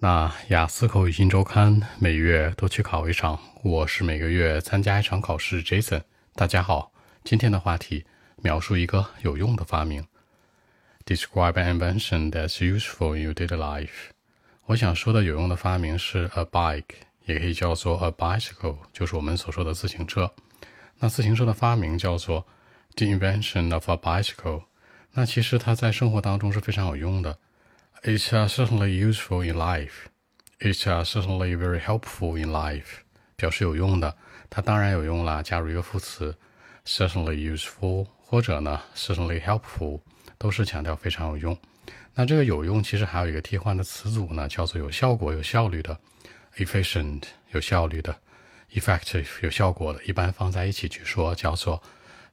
那雅思口语新周刊每月都去考一场，我是每个月参加一场考试。Jason，大家好，今天的话题描述一个有用的发明。Describe an invention that's useful in your daily life。我想说的有用的发明是 a bike，也可以叫做 a bicycle，就是我们所说的自行车。那自行车的发明叫做 the invention of a bicycle。那其实它在生活当中是非常有用的。It's certainly useful in life. It's certainly very helpful in life. 表示有用的，它当然有用啦。加入一个副词，certainly useful，或者呢，certainly helpful，都是强调非常有用。那这个有用其实还有一个替换的词组呢，叫做有效果、有效率的，efficient，有效率的，effective，有效果的。一般放在一起去说，叫做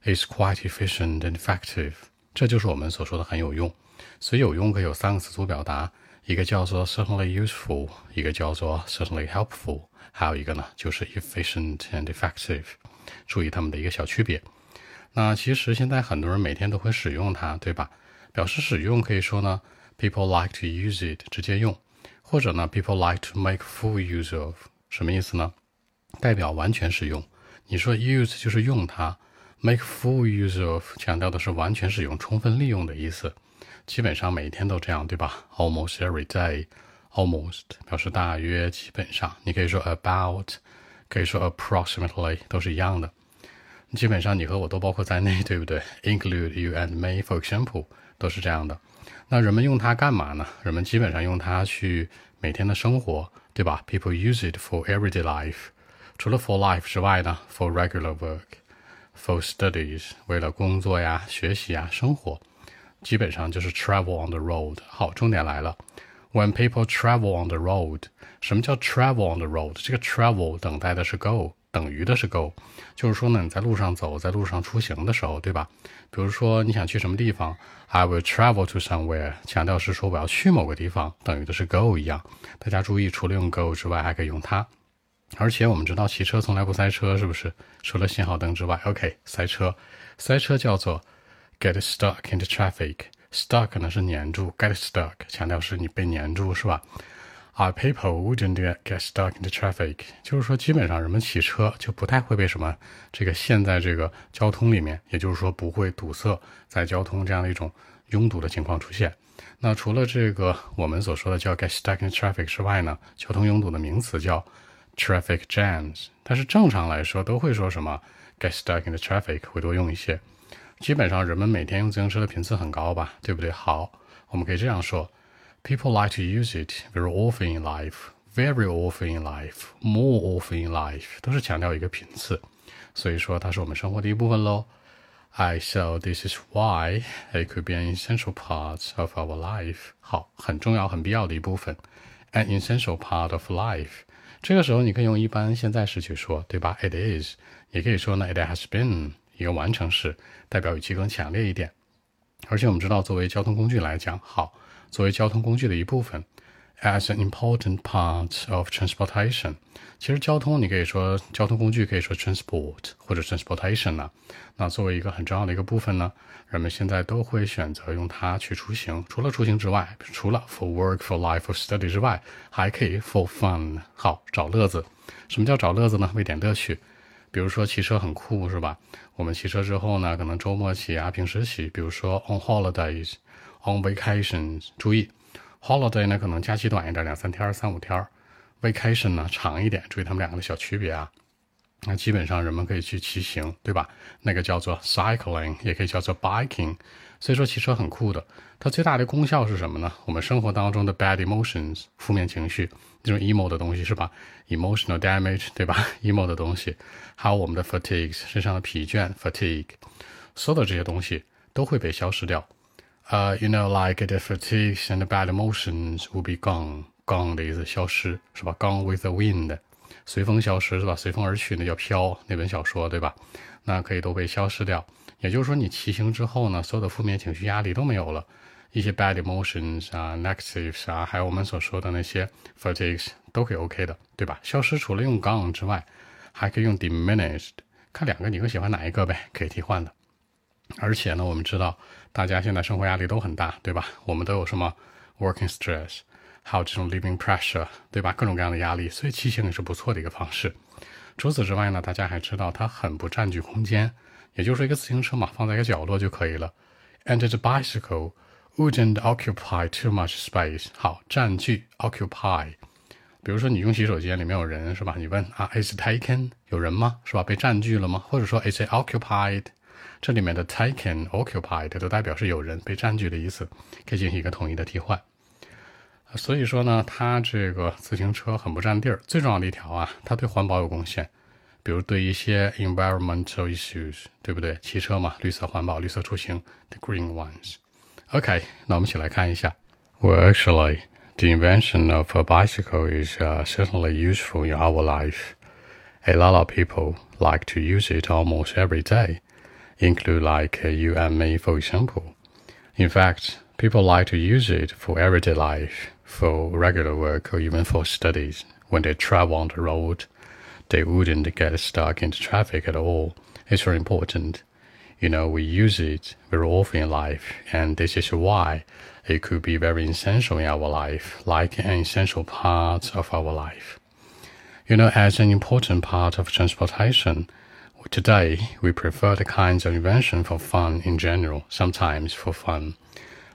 It's quite efficient and effective。这就是我们所说的很有用。所以有用可以有三个词组表达，一个叫做 certainly useful，一个叫做 certainly helpful，还有一个呢就是 efficient and effective。注意它们的一个小区别。那其实现在很多人每天都会使用它，对吧？表示使用可以说呢，people like to use it，直接用，或者呢，people like to make full use of，什么意思呢？代表完全使用。你说 use 就是用它，make full use of 强调的是完全使用、充分利用的意思。基本上每天都这样，对吧？Almost every day, almost 表示大约、基本上。你可以说 about，可以说 approximately，都是一样的。基本上你和我都包括在内，对不对？Include you and me, for example，都是这样的。那人们用它干嘛呢？人们基本上用它去每天的生活，对吧？People use it for everyday life。除了 for life 之外呢，for regular work，for studies，为了工作呀、学习呀、生活。基本上就是 travel on the road。好，重点来了，when people travel on the road，什么叫 travel on the road？这个 travel 等待的是 go，等于的是 go，就是说呢，你在路上走，在路上出行的时候，对吧？比如说你想去什么地方，I will travel to somewhere，强调是说我要去某个地方，等于的是 go 一样。大家注意，除了用 go 之外，还可以用它。而且我们知道骑车从来不塞车，是不是？除了信号灯之外，OK，塞车，塞车叫做。Get stuck in the traffic. Stuck 呢是粘住，get stuck 强调是你被粘住，是吧而 people wouldn't get stuck in the traffic，就是说基本上人们骑车就不太会被什么这个陷在这个交通里面，也就是说不会堵塞在交通这样的一种拥堵的情况出现。那除了这个我们所说的叫 get stuck in traffic 之外呢，交通拥堵的名词叫 traffic jams，但是正常来说都会说什么 get stuck in the traffic 会多用一些。基本上人们每天用自行车的频次很高吧，对不对？好，我们可以这样说：People like to use it very often in life, very often in life, more often in life，都是强调一个频次，所以说它是我们生活的一部分喽。I so this is why it could be an essential part of our life。好，很重要、很必要的一部分，an essential part of life。这个时候你可以用一般现在时去说，对吧？It is，也可以说呢，It has been。 一个完成式，代表语气更强烈一点。而且我们知道，作为交通工具来讲，好，作为交通工具的一部分，as an important part of transportation。其实交通，你可以说交通工具，可以说 transport 或者 transportation 呢。那作为一个很重要的一个部分呢，人们现在都会选择用它去出行。除了出行之外，除了 for work、for life、for study 之外，还可以 for fun，好，找乐子。什么叫找乐子呢？为点乐趣。比如说骑车很酷，是吧？我们骑车之后呢，可能周末骑啊，平时骑。比如说 on holidays，on vacations。注意，holiday 呢可能假期短一点，两三天、三五天；vacation 呢长一点。注意他们两个的小区别啊。那基本上人们可以去骑行，对吧？那个叫做 cycling，也可以叫做 biking。所以说骑车很酷的。它最大的功效是什么呢？我们生活当中的 bad emotions，负面情绪，这种 emo 的东西是吧？emotional damage，对吧？emo 的东西，还有我们的 fatigue，身上的疲倦 fatigue，所有的这些东西都会被消失掉。呃，you know like the fatigue and the bad emotions will be gone，gone 的意思消失是吧？gone with the wind，随风消失是吧？随风而去那叫飘，那本小说对吧？那可以都被消失掉。也就是说，你骑行之后呢，所有的负面情绪、压力都没有了。一些 bad emotions 啊，negatives 啊，还有我们所说的那些 fatigues 都可以 OK 的，对吧？消失除了用 gone 之外，还可以用 diminished。看两个你更喜欢哪一个呗？可以替换的。而且呢，我们知道大家现在生活压力都很大，对吧？我们都有什么 working stress，还有这种 living pressure，对吧？各种各样的压力，所以骑行也是不错的一个方式。除此之外呢，大家还知道它很不占据空间，也就是一个自行车嘛，放在一个角落就可以了。And the bicycle wouldn't occupy too much space。好，占据 occupy。比如说你用洗手间里面有人是吧？你问啊，is taken 有人吗？是吧？被占据了吗？或者说 is it occupied？这里面的 taken、occupied 都代表是有人被占据的意思，可以进行一个统一的替换。所以说呢，它这个自行车很不占地儿。最重要的一条啊，它对环保有贡献，比如对一些 environmental issues，对不对？汽车嘛，绿色环保、绿色出行，the green ones。OK，那我们一起来看一下。Well, actually. The invention of a bicycle is uh, certainly useful in our life. A lot of people like to use it almost every day, include like uh, you and me, for example. In fact, people like to use it for everyday life, for regular work, or even for studies. When they travel on the road, they wouldn't get stuck into traffic at all. It's very important. You know, we use it very often in life, and this is why it could be very essential in our life, like an essential part of our life. You know, as an important part of transportation, today we prefer the kinds of invention for fun in general, sometimes for fun.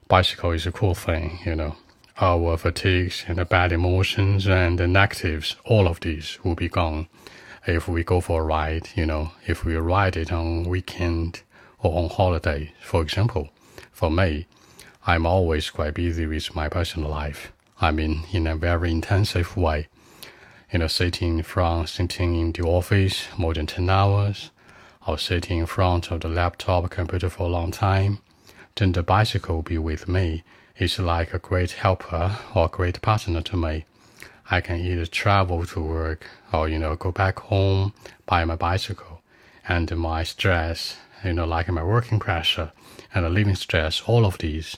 Bicycle is a cool thing, you know. Our fatigues and bad emotions and the negatives, all of these will be gone if we go for a ride, you know, if we ride it on weekend or on holiday, for example. For me, I'm always quite busy with my personal life. I mean, in a very intensive way. You know, sitting in front, sitting in the office more than 10 hours, or sitting in front of the laptop computer for a long time, then the bicycle be with me It's like a great helper or great partner to me. I can either travel to work or, you know, go back home by my bicycle. And my stress, you know, like my working pressure and the living stress, all of these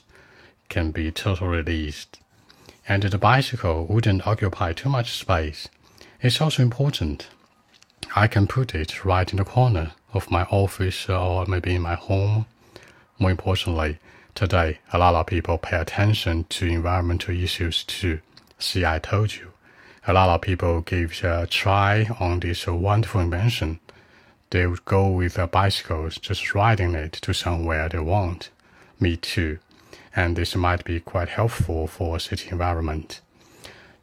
can be totally released. And the bicycle wouldn't occupy too much space. It's also important. I can put it right in the corner of my office or maybe in my home. More importantly, today a lot of people pay attention to environmental issues too. See, I told you. A lot of people give a try on this wonderful invention. They would go with their bicycles, just riding it to somewhere they want. Me too and this might be quite helpful for a city environment.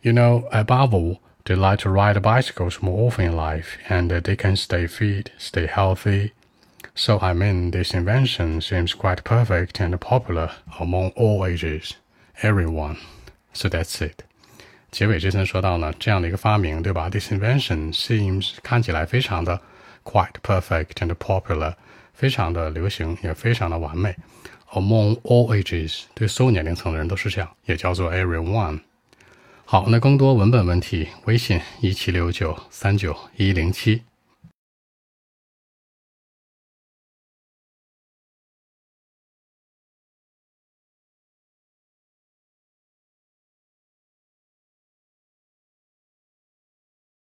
You know, above all, they like to ride bicycles more often in life, and they can stay fit, stay healthy. So I mean, this invention seems quite perfect and popular among all ages, everyone. So that's it. 结尾这层说到呢，这样的一个发明，对吧？This invention seems 看起来非常的 quite perfect and popular，非常的流行，也非常的完美。Among all ages，对所有年龄层的人都是这样，也叫做 everyone。好，那更多文本问题，微信一七六九三九一零七。